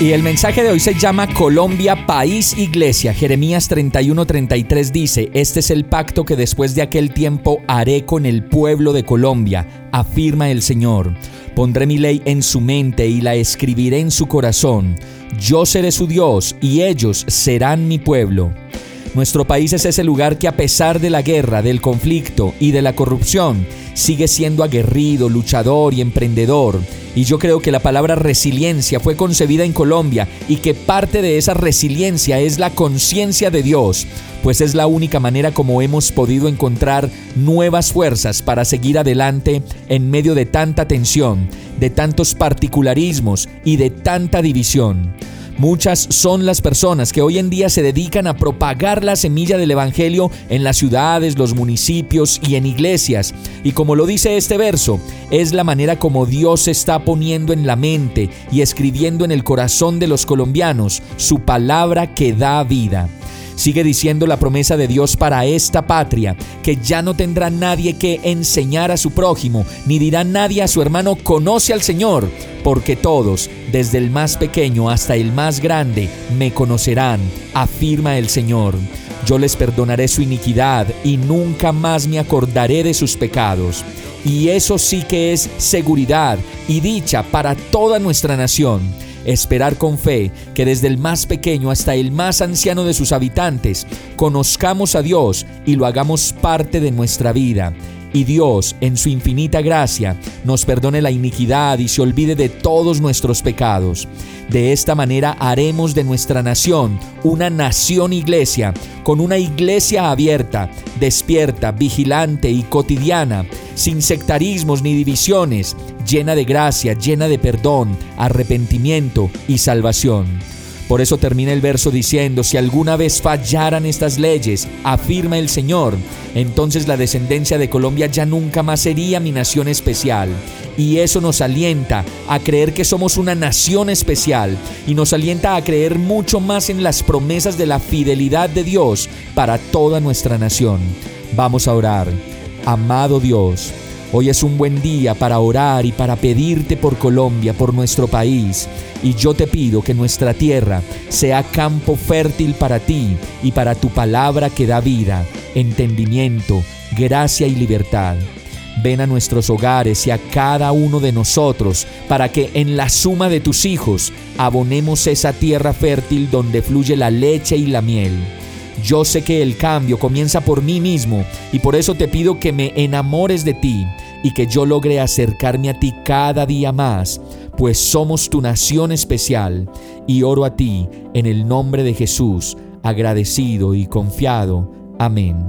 Y el mensaje de hoy se llama Colombia, país, iglesia. Jeremías 31:33 dice, Este es el pacto que después de aquel tiempo haré con el pueblo de Colombia, afirma el Señor. Pondré mi ley en su mente y la escribiré en su corazón. Yo seré su Dios y ellos serán mi pueblo. Nuestro país es ese lugar que a pesar de la guerra, del conflicto y de la corrupción, sigue siendo aguerrido, luchador y emprendedor y yo creo que la palabra resiliencia fue concebida en Colombia y que parte de esa resiliencia es la conciencia de Dios, pues es la única manera como hemos podido encontrar nuevas fuerzas para seguir adelante en medio de tanta tensión, de tantos particularismos y de tanta división. Muchas son las personas que hoy en día se dedican a propagar la semilla del Evangelio en las ciudades, los municipios y en iglesias. Y como lo dice este verso, es la manera como Dios está poniendo en la mente y escribiendo en el corazón de los colombianos su palabra que da vida. Sigue diciendo la promesa de Dios para esta patria, que ya no tendrá nadie que enseñar a su prójimo, ni dirá nadie a su hermano, conoce al Señor, porque todos, desde el más pequeño hasta el más grande, me conocerán, afirma el Señor. Yo les perdonaré su iniquidad y nunca más me acordaré de sus pecados. Y eso sí que es seguridad y dicha para toda nuestra nación esperar con fe que desde el más pequeño hasta el más anciano de sus habitantes conozcamos a Dios y lo hagamos parte de nuestra vida y Dios, en su infinita gracia, nos perdone la iniquidad y se olvide de todos nuestros pecados. De esta manera haremos de nuestra nación una nación iglesia, con una iglesia abierta, despierta, vigilante y cotidiana, sin sectarismos ni divisiones, llena de gracia, llena de perdón, arrepentimiento y salvación. Por eso termina el verso diciendo, si alguna vez fallaran estas leyes, afirma el Señor, entonces la descendencia de Colombia ya nunca más sería mi nación especial. Y eso nos alienta a creer que somos una nación especial y nos alienta a creer mucho más en las promesas de la fidelidad de Dios para toda nuestra nación. Vamos a orar. Amado Dios, Hoy es un buen día para orar y para pedirte por Colombia, por nuestro país. Y yo te pido que nuestra tierra sea campo fértil para ti y para tu palabra que da vida, entendimiento, gracia y libertad. Ven a nuestros hogares y a cada uno de nosotros para que en la suma de tus hijos abonemos esa tierra fértil donde fluye la leche y la miel. Yo sé que el cambio comienza por mí mismo y por eso te pido que me enamores de ti y que yo logre acercarme a ti cada día más, pues somos tu nación especial y oro a ti en el nombre de Jesús, agradecido y confiado. Amén.